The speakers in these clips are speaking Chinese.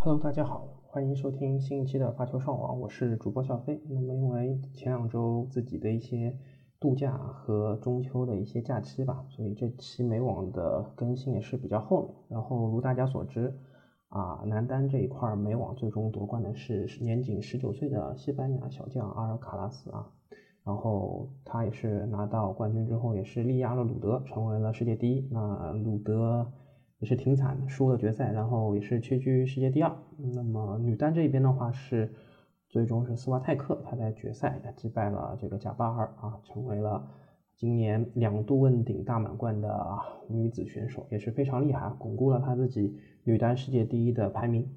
Hello，大家好，欢迎收听新一期的发球上网，我是主播小飞。那么因为前两周自己的一些度假和中秋的一些假期吧，所以这期美网的更新也是比较后面。然后如大家所知，啊，男单这一块美网最终夺冠的是年仅十九岁的西班牙小将阿尔卡拉斯啊。然后他也是拿到冠军之后，也是力压了鲁德，成为了世界第一。那鲁德也是挺惨的，输了决赛，然后也是屈居世界第二。那么女单这边的话是。最终是斯瓦泰克，他在决赛击败了这个贾巴尔啊，成为了今年两度问鼎大满贯的女子选手，也是非常厉害，巩固了她自己女单世界第一的排名。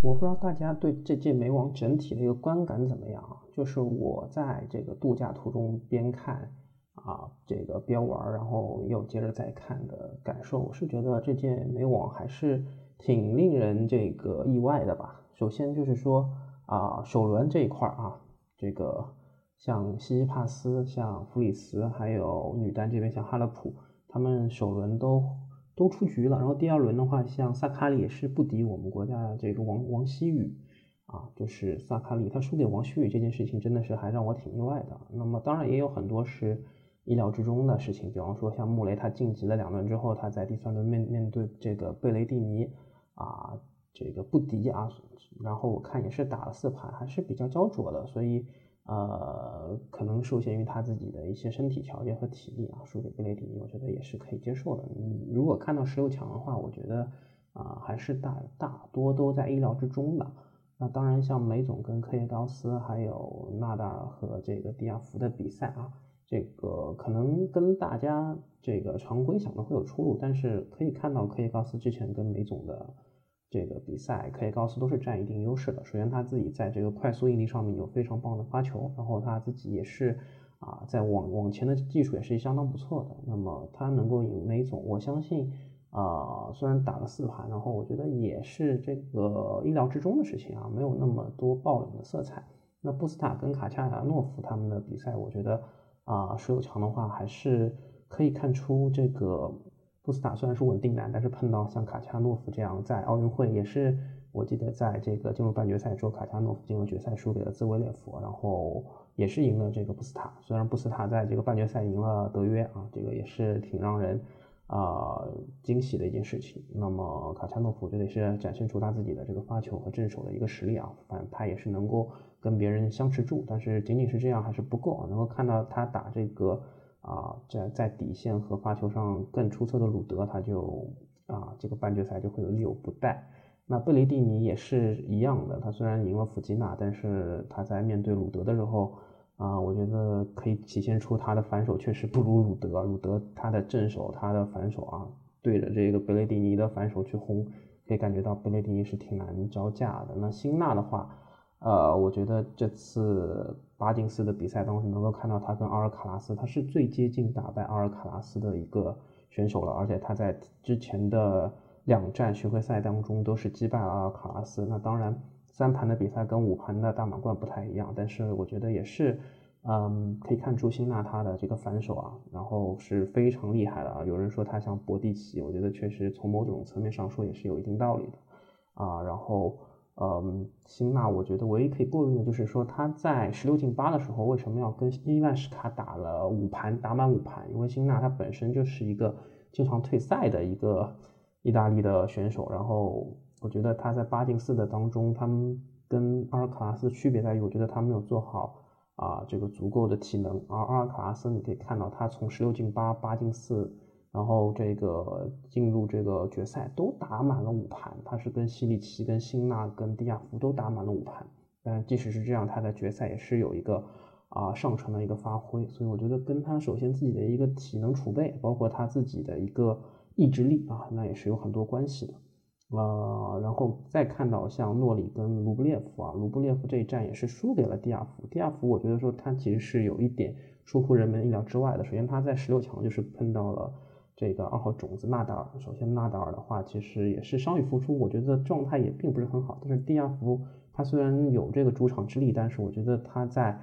我不知道大家对这届美网整体的一个观感怎么样啊？就是我在这个度假途中边看啊这个边玩，然后又接着再看的感受，我是觉得这届美网还是挺令人这个意外的吧。首先就是说。啊，首轮这一块啊，这个像西西帕斯、像弗里斯，还有女单这边像哈勒普，他们首轮都都出局了。然后第二轮的话，像萨卡里也是不敌我们国家的这个王王希雨啊，就是萨卡里他输给王希雨这件事情真的是还让我挺意外的。那么当然也有很多是意料之中的事情，比方说像穆雷他晋级了两轮之后，他在第三轮面面对这个贝雷蒂尼啊。这个不敌啊，然后我看也是打了四盘，还是比较焦灼的，所以呃，可能受限于他自己的一些身体条件和体力啊，输给贝雷蒂尼，我觉得也是可以接受的。嗯，如果看到十六强的话，我觉得啊，还是大大多都在意料之中的。那当然，像梅总跟科耶高斯，还有纳达尔和这个迪亚福的比赛啊，这个可能跟大家这个常规想的会有出入，但是可以看到科耶高斯之前跟梅总的。这个比赛，科耶高斯都是占一定优势的。首先，他自己在这个快速应力上面有非常棒的发球，然后他自己也是啊，在网网前的技术也是相当不错的。那么他能够赢梅总，我相信啊，虽然打了四盘，然后我觉得也是这个意料之中的事情啊，没有那么多爆冷的色彩。那布斯塔跟卡恰诺夫他们的比赛，我觉得啊，十六强的话还是可以看出这个。布斯塔虽然是稳定男，但是碰到像卡恰诺夫这样，在奥运会也是，我记得在这个进入半决赛之后，卡恰诺夫进入决赛输给了兹维列夫，然后也是赢了这个布斯塔。虽然布斯塔在这个半决赛赢了德约啊，这个也是挺让人啊惊喜的一件事情。那么卡恰诺夫我觉得是展现出他自己的这个发球和正手的一个实力啊，反他也是能够跟别人相持住，但是仅仅是这样还是不够啊，能够看到他打这个。啊，在在底线和发球上更出色的鲁德，他就啊，这个半决赛就会有力有不逮。那贝雷蒂尼也是一样的，他虽然赢了弗吉纳，但是他在面对鲁德的时候，啊，我觉得可以体现出他的反手确实不如鲁德。鲁德他的正手，他的反手啊，对着这个贝雷蒂尼的反手去轰，可以感觉到贝雷蒂尼是挺难招架的。那辛纳的话。呃，我觉得这次巴金斯的比赛当中，能够看到他跟阿尔卡拉斯，他是最接近打败阿尔卡拉斯的一个选手了。而且他在之前的两站巡回赛当中都是击败了阿尔卡拉斯。那当然，三盘的比赛跟五盘的大满贯不太一样，但是我觉得也是，嗯，可以看出辛纳他的这个反手啊，然后是非常厉害的啊。有人说他像博蒂奇，我觉得确实从某种层面上说也是有一定道理的啊。然后。嗯，辛纳，我觉得唯一可以诟病的就是说他在十六进八的时候为什么要跟伊万什卡打了五盘，打满五盘？因为辛纳他本身就是一个经常退赛的一个意大利的选手，然后我觉得他在八进四的当中，他们跟阿尔卡拉斯区别在于，我觉得他没有做好啊这个足够的体能，而阿尔卡拉斯你可以看到他从十六进八，八进四。然后这个进入这个决赛都打满了五盘，他是跟西里奇、跟辛纳、跟迪亚福都打满了五盘。但即使是这样，他在决赛也是有一个啊上乘的一个发挥。所以我觉得跟他首先自己的一个体能储备，包括他自己的一个意志力啊，那也是有很多关系的。呃，然后再看到像诺里跟卢布列夫啊，卢布列夫这一战也是输给了迪亚夫。迪亚夫我觉得说他其实是有一点出乎人们意料之外的。首先他在十六强就是碰到了。这个二号种子纳达尔，首先纳达尔的话，其实也是伤愈复出，我觉得状态也并不是很好。但是蒂亚夫他虽然有这个主场之力，但是我觉得他在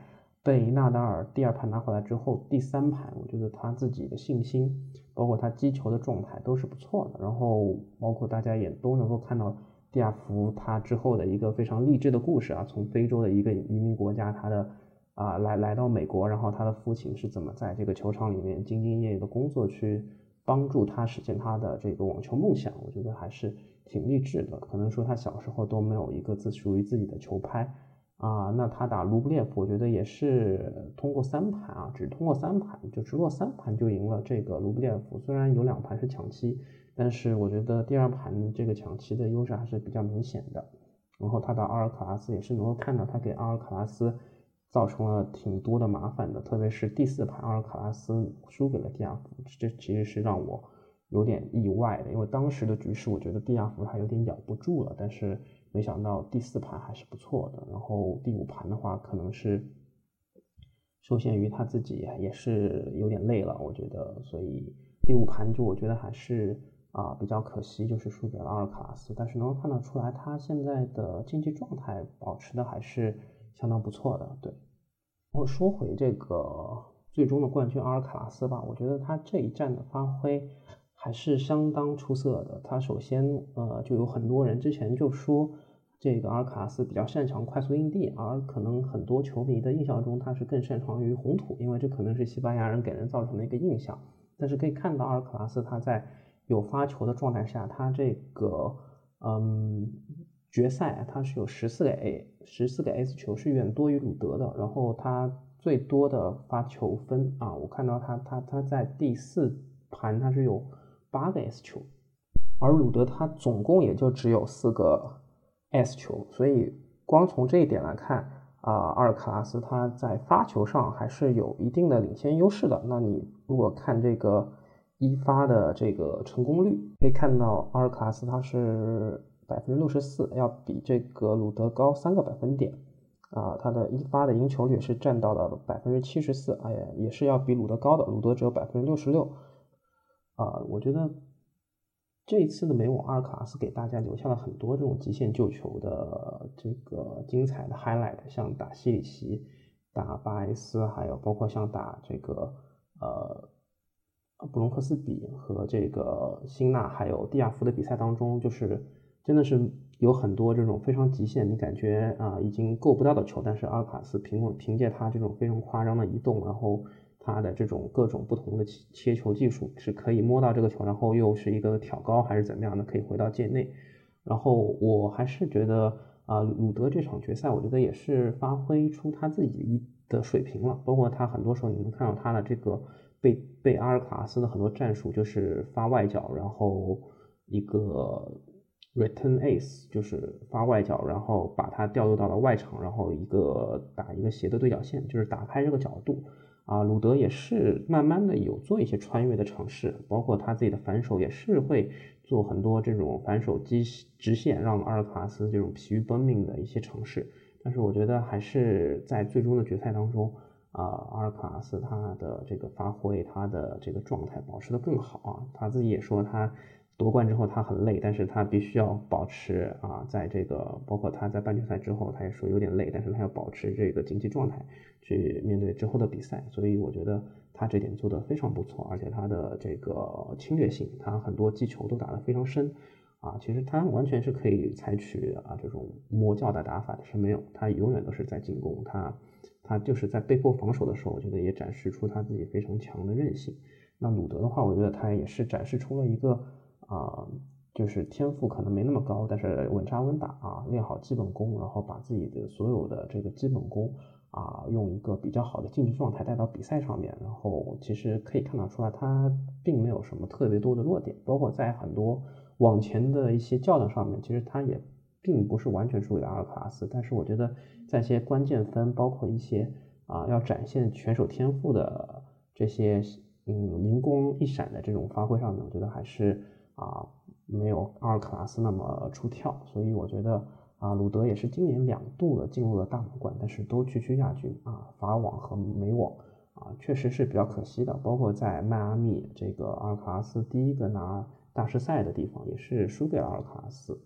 被纳达尔第二盘拿回来之后，第三盘我觉得他自己的信心，包括他击球的状态都是不错的。然后包括大家也都能够看到蒂亚福他之后的一个非常励志的故事啊，从非洲的一个移民国家，他的啊来来到美国，然后他的父亲是怎么在这个球场里面兢兢业业的工作，去帮助他实现他的这个网球梦想，我觉得还是挺励志的。可能说他小时候都没有一个自属于自己的球拍啊，那他打卢布列夫，我觉得也是通过三盘啊，只通过三盘就直落三盘就赢了这个卢布列夫，虽然有两盘是抢七。但是我觉得第二盘这个抢七的优势还是比较明显的，然后他打阿尔卡拉斯也是能够看到他给阿尔卡拉斯造成了挺多的麻烦的，特别是第四盘阿尔卡拉斯输给了蒂亚福，这其实是让我有点意外的，因为当时的局势我觉得蒂亚福他有点咬不住了，但是没想到第四盘还是不错的，然后第五盘的话可能是受限于他自己也是有点累了，我觉得，所以第五盘就我觉得还是。啊，比较可惜就是输给了阿尔卡拉斯，但是能够看得出来，他现在的竞技状态保持的还是相当不错的。对，我说回这个最终的冠军阿尔卡拉斯吧，我觉得他这一战的发挥还是相当出色的。他首先，呃，就有很多人之前就说这个阿尔卡拉斯比较擅长快速硬地，而可能很多球迷的印象中他是更擅长于红土，因为这可能是西班牙人给人造成的一个印象。但是可以看到阿尔卡拉斯他在有发球的状态下，他这个嗯决赛他是有十四个 A 十四个 S 球是远多于鲁德的，然后他最多的发球分啊，我看到他他他在第四盘他是有八个 S 球，而鲁德他总共也就只有四个 S 球，所以光从这一点来看啊，阿尔卡拉斯他在发球上还是有一定的领先优势的。那你如果看这个。一发的这个成功率可以看到，阿尔卡拉斯他是百分之六十四，要比这个鲁德高三个百分点啊。他的一发的赢球率是占到了百分之七十四，哎呀，也是要比鲁德高的。鲁德只有百分之六十六啊。我觉得这一次的美网，阿尔卡斯给大家留下了很多这种极限救球的这个精彩的 highlight，像打西里奇、打巴埃斯，还有包括像打这个呃。布隆克斯比和这个辛纳还有蒂亚福的比赛当中，就是真的是有很多这种非常极限，你感觉啊已经够不到的球，但是阿尔卡斯凭凭借他这种非常夸张的移动，然后他的这种各种不同的切球技术，是可以摸到这个球，然后又是一个挑高还是怎么样的，可以回到界内。然后我还是觉得啊，鲁德这场决赛，我觉得也是发挥出他自己的水平了，包括他很多时候你能看到他的这个。被被阿尔卡斯的很多战术就是发外脚，然后一个 return ace 就是发外脚，然后把它调度到了外场，然后一个打一个斜的对角线，就是打开这个角度啊。鲁德也是慢慢的有做一些穿越的尝试，包括他自己的反手也是会做很多这种反手击直线，让阿尔卡斯这种疲于奔命的一些尝试。但是我觉得还是在最终的决赛当中。啊，阿尔卡拉斯他的这个发挥，他的这个状态保持的更好啊。他自己也说，他夺冠之后他很累，但是他必须要保持啊，在这个包括他在半决赛之后，他也说有点累，但是他要保持这个竞技状态去面对之后的比赛。所以我觉得他这点做得非常不错，而且他的这个侵略性，他很多击球都打得非常深啊。其实他完全是可以采取啊这种魔教的打法，是没有，他永远都是在进攻他。他就是在被迫防守的时候，我觉得也展示出他自己非常强的韧性。那鲁德的话，我觉得他也是展示出了一个啊，就是天赋可能没那么高，但是稳扎稳打啊，练好基本功，然后把自己的所有的这个基本功啊，用一个比较好的竞技状态带到比赛上面。然后其实可以看得出来，他并没有什么特别多的弱点，包括在很多往前的一些较量上面，其实他也。并不是完全输给阿尔卡拉斯，但是我觉得在一些关键分，包括一些啊要展现选手天赋的这些嗯灵光一闪的这种发挥上面，我觉得还是啊没有阿尔卡拉斯那么出挑。所以我觉得啊鲁德也是今年两度的进入了大满贯，但是都区区亚军啊法网和美网啊确实是比较可惜的。包括在迈阿密这个阿尔卡拉斯第一个拿大师赛的地方，也是输给了阿尔卡拉斯。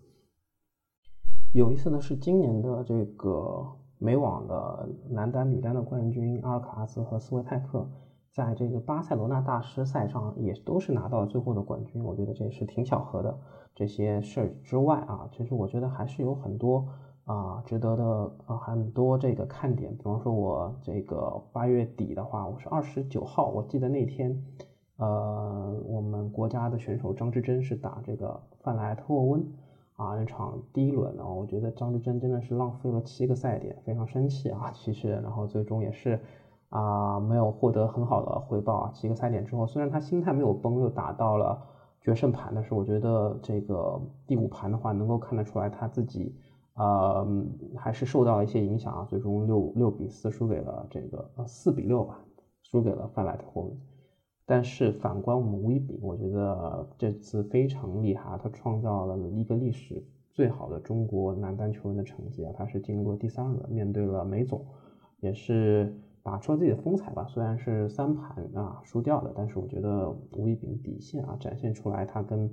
有意思的是，今年的这个美网的男单、女单的冠军阿尔卡拉斯和斯维泰克，在这个巴塞罗那大师赛上也都是拿到了最后的冠军，我觉得这也是挺巧合的。这些事儿之外啊，其实我觉得还是有很多啊值得的啊很多这个看点。比方说，我这个八月底的话，我是二十九号，我记得那天，呃，我们国家的选手张之臻是打这个范莱特沃温啊那场第一轮啊，我觉得张之臻真的是浪费了七个赛点，非常生气啊。其实，然后最终也是。啊，没有获得很好的回报啊！几个赛点之后，虽然他心态没有崩，又打到了决胜盘，但是我觉得这个第五盘的话，能够看得出来他自己，呃，还是受到了一些影响啊。最终六六比四输给了这个呃四比六吧，输给了范莱特霍恩。但是反观我们吴一丙，我觉得这次非常厉害，他创造了一个历史最好的中国男单球员的成绩啊！他是进入了第三轮，面对了梅总，也是。打出了自己的风采吧，虽然是三盘啊输掉的，但是我觉得吴一丙底线啊展现出来，他跟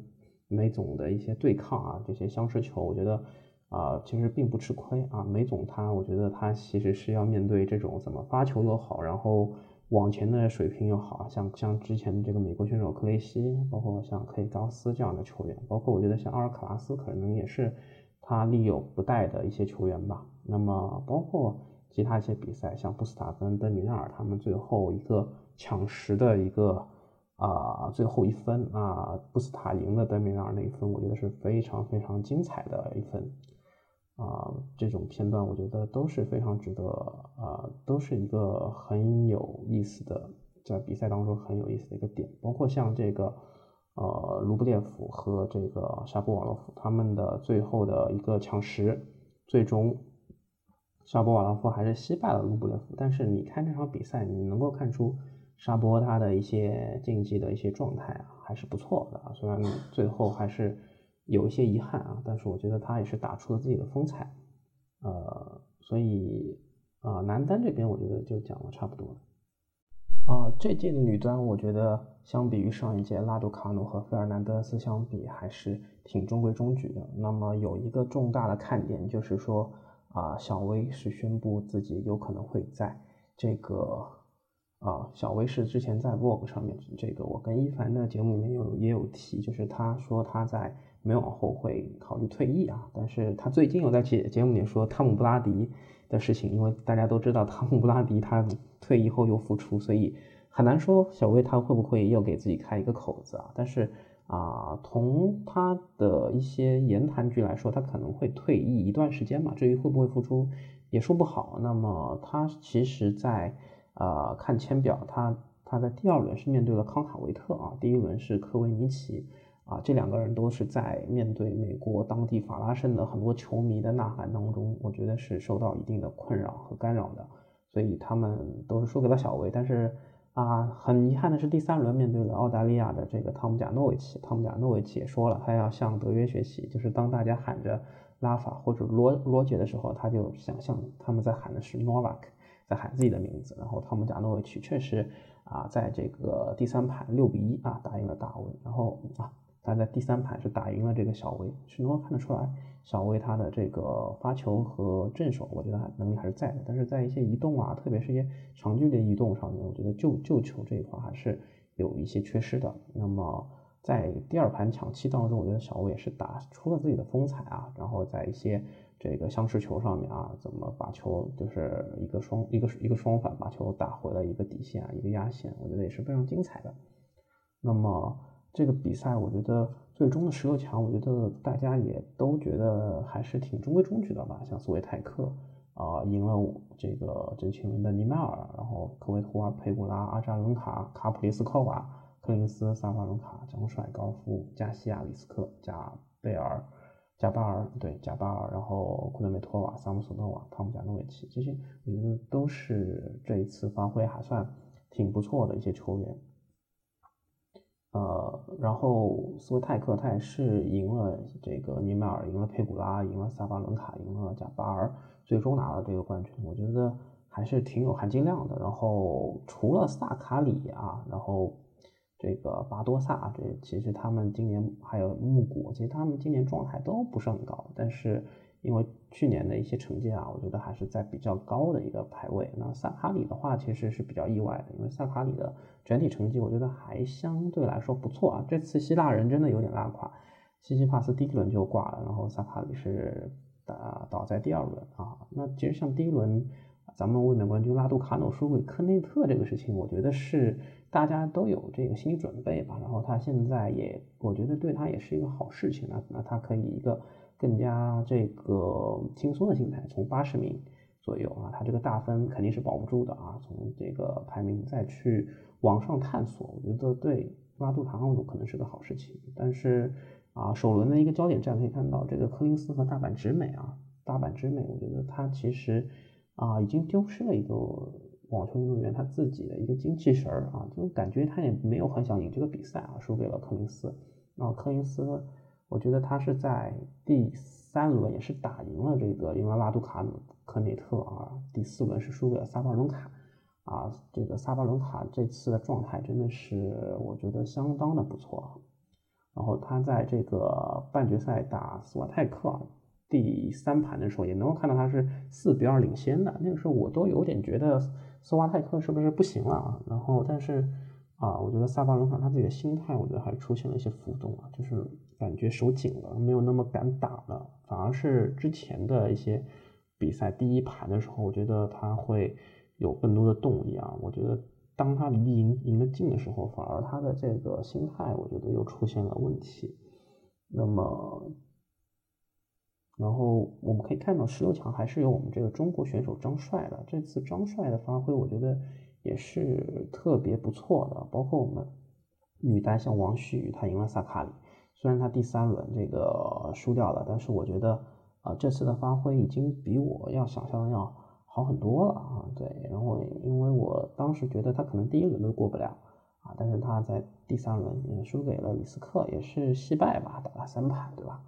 梅总的一些对抗啊，这些相持球，我觉得啊其实并不吃亏啊。梅总他，我觉得他其实是要面对这种怎么发球又好，然后网前的水平又好啊，像像之前的这个美国选手克雷西，包括像克里高斯这样的球员，包括我觉得像阿尔卡拉斯可能也是他力有不逮的一些球员吧。那么包括。其他一些比赛，像布斯塔跟德米纳尔，他们最后一个抢十的一个啊最后一分啊，布斯塔赢了德米纳尔那一分，我觉得是非常非常精彩的一分啊。这种片段我觉得都是非常值得啊，都是一个很有意思的，在比赛当中很有意思的一个点。包括像这个呃卢布列夫和这个沙波瓦洛夫他们的最后的一个抢十，最终。沙波瓦洛夫还是惜败了卢布列夫，但是你看这场比赛，你能够看出沙波他的一些竞技的一些状态啊，还是不错的啊。虽然最后还是有一些遗憾啊，但是我觉得他也是打出了自己的风采。呃，所以啊，男单这边我觉得就讲的差不多了。啊，这届的女单，我觉得相比于上一届拉杜卡努和费尔南德斯相比，还是挺中规中矩的。那么有一个重大的看点就是说。啊，小威是宣布自己有可能会在这个啊，小威是之前在 Vogue 上面，这个我跟一凡的节目里面有也有提，就是他说他在没往后会考虑退役啊，但是他最近有在节节目里说汤姆布拉迪的事情，因为大家都知道汤姆布拉迪他退役后又复出，所以很难说小威他会不会又给自己开一个口子啊，但是。啊，从他的一些言谈句来说，他可能会退役一段时间嘛。至于会不会复出，也说不好。那么他其实，在呃看签表，他他在第二轮是面对了康塔维特啊，第一轮是科维尼奇啊，这两个人都是在面对美国当地法拉盛的很多球迷的呐喊当中，我觉得是受到一定的困扰和干扰的，所以他们都是输给了小维，但是。啊，很遗憾的是，第三轮面对了澳大利亚的这个汤姆贾诺维奇，汤姆贾诺维奇也说了，他要向德约学习，就是当大家喊着拉法或者罗罗杰的时候，他就想象他们在喊的是 Novak，在喊自己的名字。然后汤姆贾诺维奇确实啊，在这个第三盘六比一啊打赢了大卫，然后啊。他在第三盘是打赢了这个小威，是能够看得出来，小威他的这个发球和正手，我觉得能力还是在的。但是在一些移动啊，特别是一些长距离移动上面，我觉得救救球这一块还是有一些缺失的。那么在第二盘抢七当中，我觉得小威也是打出了自己的风采啊。然后在一些这个相持球上面啊，怎么把球就是一个双一个一个双反把球打回了一个底线啊，一个压线，我觉得也是非常精彩的。那么。这个比赛，我觉得最终的十六强，我觉得大家也都觉得还是挺中规中矩的吧。像斯维泰克啊，赢了这个这群人的尼迈尔，然后科维托娃、佩古拉、阿扎伦卡、卡普里斯科娃、克林斯、萨巴伦卡、张帅、高夫、加西亚、里斯克、加贝尔、加巴尔，对加巴尔，然后库德梅托娃、萨姆索诺娃、汤姆贾诺维奇，这些我觉得都是这一次发挥还算挺不错的一些球员。呃，然后斯维泰克他也是赢了这个尼迈尔，赢了佩古拉，赢了萨巴伦卡，赢了贾巴尔，最终拿了这个冠军。我觉得还是挺有含金量的。然后除了萨卡里啊，然后这个巴多萨，这其实他们今年还有穆古，其实他们今年状态都不是很高。但是因为去年的一些成绩啊，我觉得还是在比较高的一个排位。那萨卡里的话，其实是比较意外的，因为萨卡里的整体成绩我觉得还相对来说不错啊。这次希腊人真的有点拉垮，西西帕斯第一轮就挂了，然后萨卡里是打倒在第二轮啊。那其实像第一轮咱们卫冕冠军拉杜卡诺输给科内特这个事情，我觉得是大家都有这个心理准备吧。然后他现在也，我觉得对他也是一个好事情那那他可以一个。更加这个轻松的心态，从八十名左右啊，他这个大分肯定是保不住的啊。从这个排名再去往上探索，我觉得对拉杜卡奥努可能是个好事情。但是啊，首轮的一个焦点战可以看到，这个柯林斯和大阪直美啊，大阪直美，我觉得他其实啊已经丢失了一个网球运动员他自己的一个精气神儿啊，就感觉他也没有很想赢这个比赛啊，输给了柯林斯。那柯林斯。我觉得他是在第三轮也是打赢了这个赢了拉杜卡努科内特啊，第四轮是输给了萨巴伦卡啊，这个萨巴伦卡这次的状态真的是我觉得相当的不错。然后他在这个半决赛打斯瓦泰克第三盘的时候，也能够看到他是四比二领先的，那个时候我都有点觉得斯瓦泰克是不是不行了啊？然后但是。啊，我觉得萨巴伦卡他自己的心态，我觉得还出现了一些浮动啊，就是感觉手紧了，没有那么敢打了，反而是之前的一些比赛第一盘的时候，我觉得他会有更多的动力啊。我觉得当他离赢赢得近的时候，反而他的这个心态，我觉得又出现了问题。那么，然后我们可以看到十六强还是有我们这个中国选手张帅的，这次张帅的发挥，我觉得。也是特别不错的，包括我们女单像王旭宇，她赢了萨卡里，虽然他第三轮这个输掉了，但是我觉得啊这次的发挥已经比我要想象的要好很多了啊。对，然后因为我当时觉得他可能第一轮都过不了啊，但是他在第三轮也输给了李斯克，也是惜败吧，打了三盘，对吧？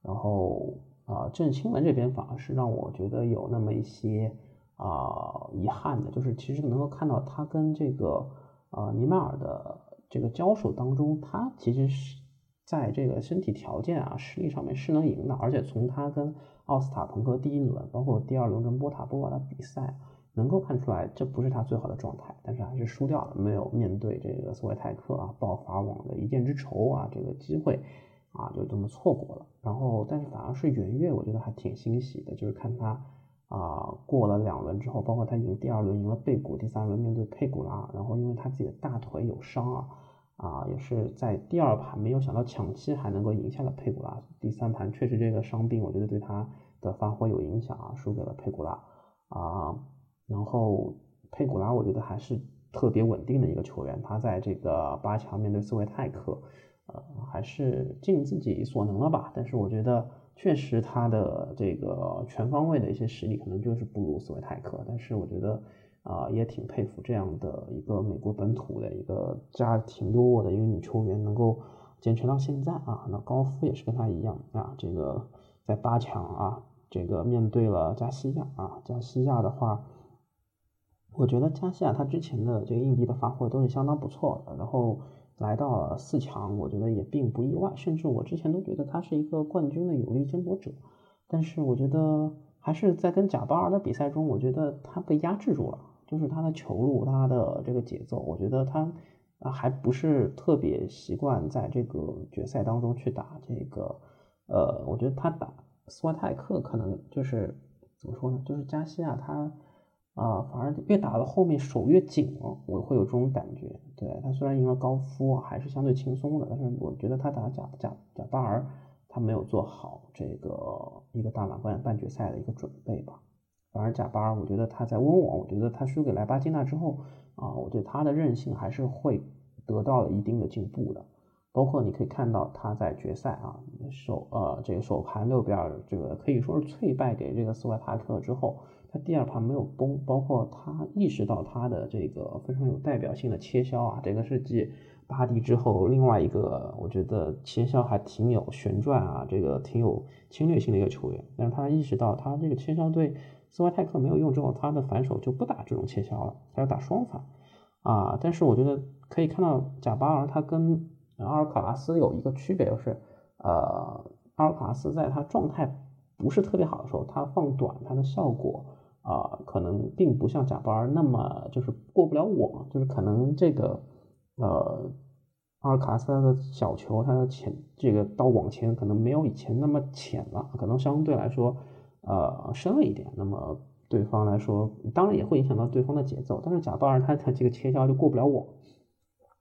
然后啊郑钦文这边反而是让我觉得有那么一些。啊，遗憾的就是，其实能够看到他跟这个呃尼迈尔的这个交手当中，他其实是在这个身体条件啊、实力上面是能赢的。而且从他跟奥斯塔彭科第一轮，包括第二轮跟波塔波瓦的比赛，能够看出来这不是他最好的状态，但是还是输掉了，没有面对这个斯维泰克啊，爆发网的一箭之仇啊，这个机会啊就这么错过了。然后，但是反而是圆月，我觉得还挺欣喜的，就是看他。啊，过了两轮之后，包括他赢第二轮赢了贝古，第三轮面对佩古拉，然后因为他自己的大腿有伤啊，啊，也是在第二盘没有想到抢七还能够赢下了佩古拉，第三盘确实这个伤病我觉得对他的发挥有影响啊，输给了佩古拉啊，然后佩古拉我觉得还是特别稳定的一个球员，他在这个八强面对斯维泰克，呃，还是尽自己所能了吧，但是我觉得。确实，他的这个全方位的一些实力可能就是不如斯维泰克，但是我觉得啊，也挺佩服这样的一个美国本土的一个家庭优渥的一个女球员能够坚持到现在啊。那高夫也是跟她一样啊，这个在八强啊，这个面对了加西亚啊，加西亚的话，我觉得加西亚他之前的这个硬地的发挥都是相当不错的，然后。来到了四强，我觉得也并不意外，甚至我之前都觉得他是一个冠军的有力争夺者。但是我觉得还是在跟贾巴尔的比赛中，我觉得他被压制住了，就是他的球路，他的这个节奏，我觉得他啊还不是特别习惯在这个决赛当中去打这个，呃，我觉得他打斯瓦泰克可能就是怎么说呢，就是加西亚他。啊，反而越打到后面手越紧了，我会有这种感觉。对他虽然赢了高夫，还是相对轻松的，但是我觉得他打贾贾贾巴尔，他没有做好这个一个大满贯半决赛的一个准备吧。反而贾巴尔，我觉得他在温网，我觉得他输给莱巴金娜之后，啊，我对他的韧性还是会得到了一定的进步的。包括你可以看到他在决赛啊首呃这个首盘六比二，这个可以说是脆败给这个斯维塔克之后。他第二盘没有崩，包括他意识到他的这个非常有代表性的切削啊，这个是继巴蒂之后另外一个我觉得切削还挺有旋转啊，这个挺有侵略性的一个球员。但是他意识到他这个切削对斯维泰克没有用之后，他的反手就不打这种切削了，他要打双反啊。但是我觉得可以看到贾巴尔他跟阿尔卡拉斯有一个区别，就是呃阿尔卡拉斯在他状态。不是特别好的时候，他放短，它的效果啊，可能并不像贾巴尔那么就是过不了网，就是可能这个呃阿尔卡斯他的小球，它的前这个到网前可能没有以前那么浅了，可能相对来说呃深了一点。那么对方来说，当然也会影响到对方的节奏，但是贾巴尔他他这个切削就过不了网，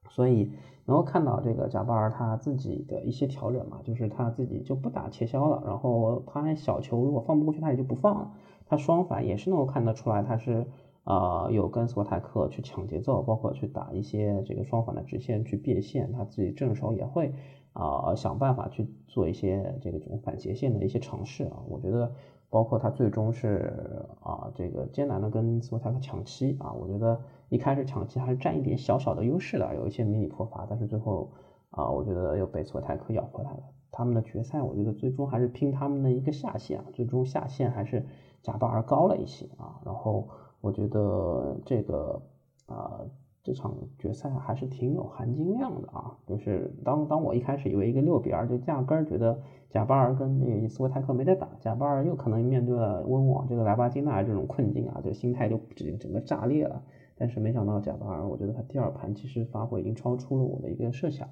所以。能够看到这个贾巴尔他自己的一些调整嘛，就是他自己就不打切削了，然后他小球如果放不过去，他也就不放了。他双反也是能够看得出来，他是呃有跟索泰克去抢节奏，包括去打一些这个双反的直线去变线，他自己正手也会啊想办法去做一些这个种反斜线的一些尝试啊。我觉得包括他最终是啊这个艰难的跟斯沃泰克抢七啊，我觉得。一开始抢七还是占一点小小的优势的，有一些迷你破发，但是最后啊，我觉得又被索泰克咬回来了。他们的决赛，我觉得最终还是拼他们的一个下限啊，最终下限还是贾巴尔高了一些啊。然后我觉得这个啊，这场决赛还是挺有含金量的啊。就是当当我一开始以为一个六比二，就压根儿觉得贾巴尔跟那个斯维泰克没得打，贾巴尔又可能面对了温网这个莱巴金纳这种困境啊，就心态就整整个炸裂了。但是没想到贾巴尔，我觉得他第二盘其实发挥已经超出了我的一个设想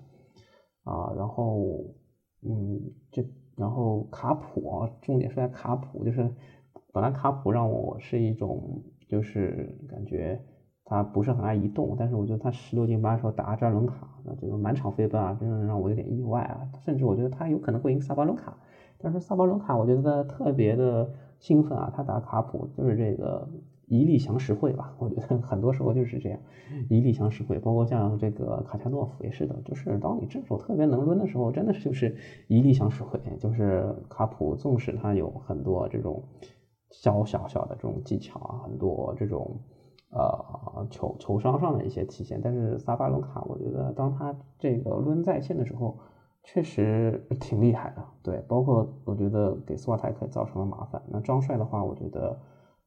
啊。然后，嗯，这然后卡普啊，重点是在卡普，就是本来卡普让我是一种就是感觉他不是很爱移动，但是我觉得他十六进八的时候打阿扎伦卡，那这个满场飞奔啊，真的让我有点意外啊。甚至我觉得他有可能会赢萨巴伦卡，但是萨巴伦卡我觉得特别的兴奋啊，他打卡普就是这个。一力降十会吧，我觉得很多时候就是这样，一力降十会。包括像这个卡恰诺夫也是的，就是当你正手特别能抡的时候，真的是就是一力降十会。就是卡普，纵使他有很多这种小小小的这种技巧啊，很多这种呃球球商上的一些体现，但是萨巴伦卡，我觉得当他这个抡在线的时候，确实挺厉害的。对，包括我觉得给斯瓦泰克造成了麻烦。那张帅的话，我觉得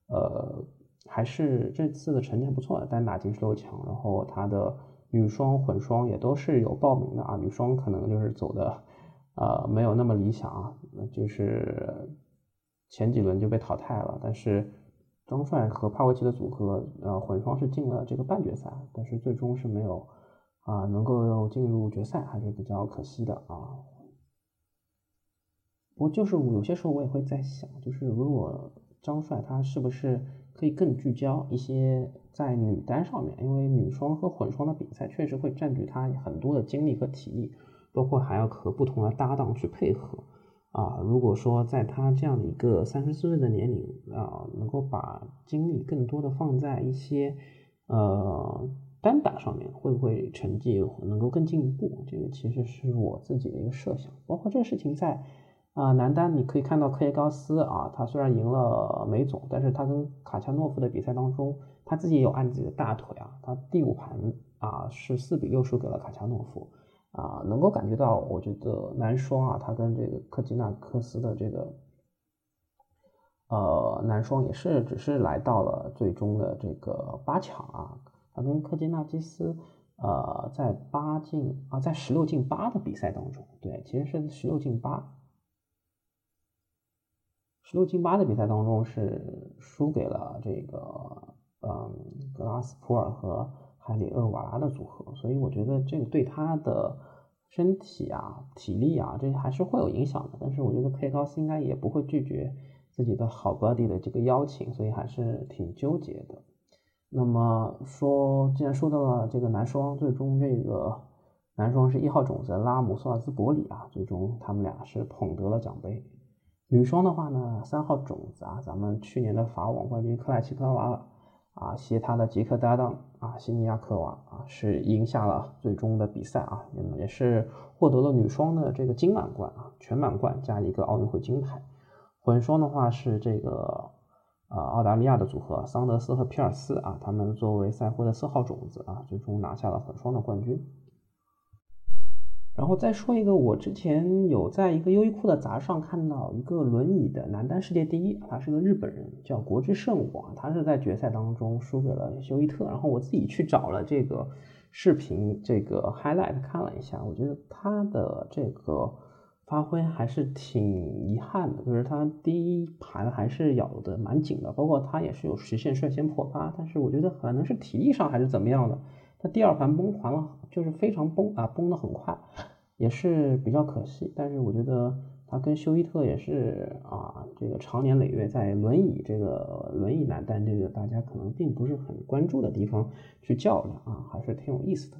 呃。还是这次的成绩还不错的，单打进十六强，然后他的女双、混双也都是有报名的啊。女双可能就是走的，呃，没有那么理想啊，就是前几轮就被淘汰了。但是张帅和帕维奇的组合，呃，混双是进了这个半决赛，但是最终是没有啊能够进入决赛，还是比较可惜的啊。不过就是有些时候我也会在想，就是如果张帅他是不是？可以更聚焦一些在女单上面，因为女双和混双的比赛确实会占据他很多的精力和体力，包括还要和不同的搭档去配合啊。如果说在他这样的一个三十四岁的年龄啊，能够把精力更多的放在一些呃单打上面，会不会成绩能够更进一步？这个其实是我自己的一个设想，包括这个事情在。啊，男单你可以看到科耶高斯啊，他虽然赢了梅总，但是他跟卡恰诺夫的比赛当中，他自己有按自己的大腿啊，他第五盘啊是四比六输给了卡恰诺夫啊，能够感觉到，我觉得男双啊，他跟这个科吉纳克斯的这个呃男双也是只是来到了最终的这个八强啊，他跟科吉纳基斯呃在八进啊在十六进八的比赛当中，对，其实是十六进八。十六进八的比赛当中是输给了这个嗯格拉斯普尔和海里厄瓦拉的组合，所以我觉得这个对他的身体啊、体力啊，这还是会有影响的。但是我觉得佩高斯应该也不会拒绝自己的好 buddy 的这个邀请，所以还是挺纠结的。那么说，既然说到了这个男双，最终这个男双是一号种子拉姆斯瓦兹伯里啊，最终他们俩是捧得了奖杯。女双的话呢，三号种子啊，咱们去年的法网冠军克莱奇科娃娃啊，携他的捷克搭档啊，西尼亚科娃啊，是赢下了最终的比赛啊，也也是获得了女双的这个金满贯啊，全满贯加一个奥运会金牌。混双的话是这个啊澳大利亚的组合桑德斯和皮尔斯啊，他们作为赛会的四号种子啊，最终拿下了混双的冠军。然后再说一个，我之前有在一个优衣库的杂志上看到一个轮椅的男单世界第一，他是个日本人，叫国之圣武啊，他是在决赛当中输给了休伊特。然后我自己去找了这个视频，这个 highlight 看了一下，我觉得他的这个发挥还是挺遗憾的，就是他第一盘还是咬得蛮紧的，包括他也是有实现率先破发，但是我觉得可能是体力上还是怎么样的，第二盘崩盘了，就是非常崩啊，崩的很快，也是比较可惜。但是我觉得他跟休伊特也是啊，这个长年累月在轮椅这个轮椅男单这个大家可能并不是很关注的地方去较量啊，还是挺有意思的。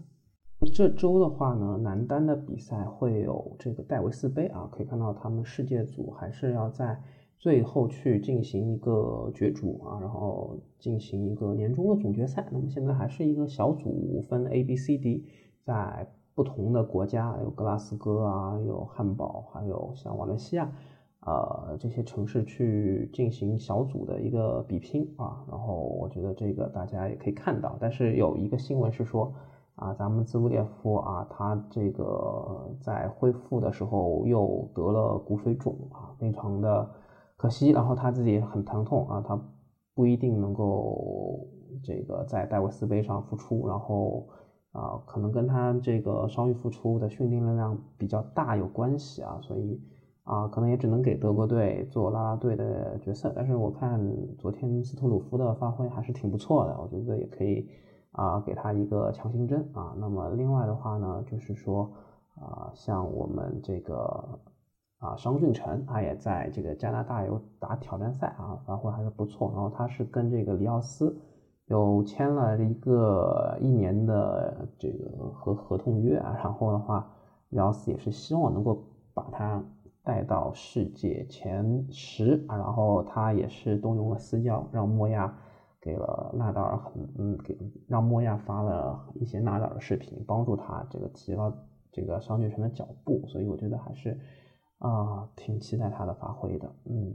这周的话呢，男单的比赛会有这个戴维斯杯啊，可以看到他们世界组还是要在最后去进行一个角逐啊，然后进行一个年终的总决赛。那么现在还是一个小组分 A、B、C、D，在不同的国家，有格拉斯哥啊，有汉堡，还有像瓦伦西亚，呃，这些城市去进行小组的一个比拼啊。然后我觉得这个大家也可以看到，但是有一个新闻是说。啊，咱们兹维列夫啊，他这个在恢复的时候又得了骨水肿啊，非常的可惜。然后他自己很疼痛啊，他不一定能够这个在戴维斯杯上复出。然后啊，可能跟他这个伤愈复出的训练量比较大有关系啊，所以啊，可能也只能给德国队做拉拉队的角色。但是我看昨天斯托鲁夫的发挥还是挺不错的，我觉得也可以。啊，给他一个强心针啊。那么另外的话呢，就是说啊，像我们这个啊，商俊成，他也在这个加拿大有打挑战赛啊，发挥还是不错。然后他是跟这个里奥斯有签了一个一年的这个合合同约啊。然后的话，里奥斯也是希望能够把他带到世界前十啊。然后他也是动用了私教，让莫亚。给了纳达尔很嗯，给让莫亚发了一些纳达尔的视频，帮助他这个提高这个商俊成的脚步，所以我觉得还是啊挺期待他的发挥的，嗯。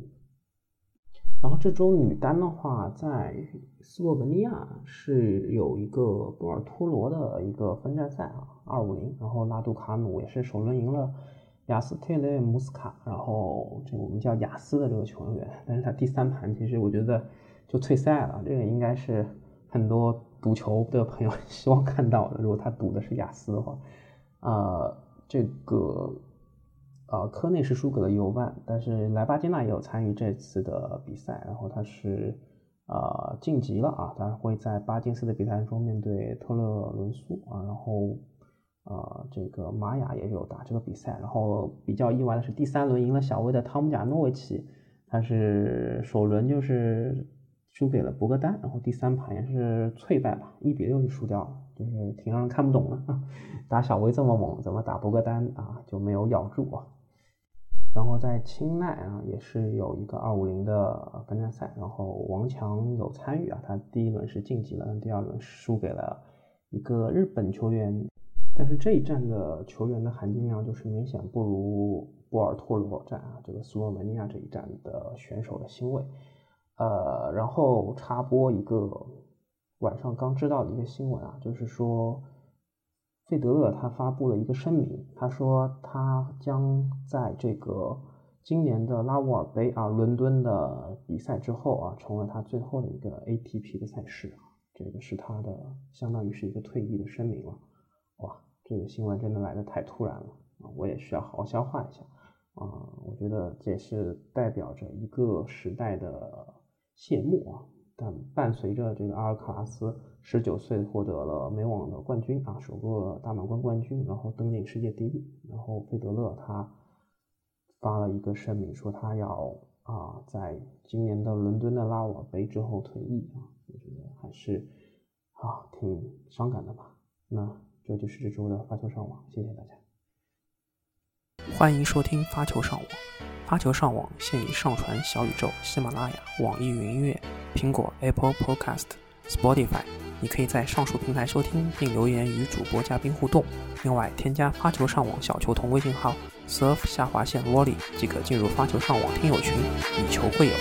然后这周女单的话，在斯洛文尼亚是有一个波尔托罗的一个分站赛啊，二五零，然后拉杜卡努也是首轮赢了雅斯特雷姆斯卡，然后这个我们叫雅思的这个球员，但是他第三盘其实我觉得。就退赛了，这个应该是很多赌球的朋友 希望看到的。如果他赌的是雅思的话，呃，这个呃科内是输给了尤万，但是莱巴金娜也有参与这次的比赛，然后他是呃晋级了啊，他会在巴金斯的比赛中面对特勒伦苏啊，然后呃这个玛雅也有打这个比赛，然后比较意外的是第三轮赢了小威的汤姆贾诺维奇，他是首轮就是。输给了博格丹，然后第三盘也是脆败吧，一比六就输掉了，就是挺让人看不懂的。打小威这么猛，怎么打博格丹啊就没有咬住啊？然后在清奈啊也是有一个二五零的分站赛，然后王强有参与啊，他第一轮是晋级了，第二轮输给了一个日本球员，但是这一站的球员的含金量就是明显不如波尔托罗站啊，这个斯洛文尼亚这一站的选手的星位。呃，然后插播一个晚上刚知道的一个新闻啊，就是说费德勒他发布了一个声明，他说他将在这个今年的拉沃尔杯啊伦敦的比赛之后啊，成为他最后的一个 ATP 的赛事，这个是他的相当于是一个退役的声明了。哇，这个新闻真的来的太突然了啊，我也需要好好消化一下啊，我觉得这也是代表着一个时代的。谢幕啊！但伴随着这个阿尔卡拉斯十九岁获得了美网的冠军啊，首个大满贯冠军，然后登顶世界第一。然后费德勒他发了一个声明，说他要啊，在今年的伦敦的拉瓦杯之后退役啊，我觉得还是啊挺伤感的吧。那这就是这周的发球上网，谢谢大家，欢迎收听发球上网。发球上网现已上传小宇宙、喜马拉雅、网易云音乐、苹果 Apple Podcast、Spotify，你可以在上述平台收听并留言与主播嘉宾互动。另外，添加发球上网小球童微信号 surf 下划线 volley 即可进入发球上网听友群，以球会友。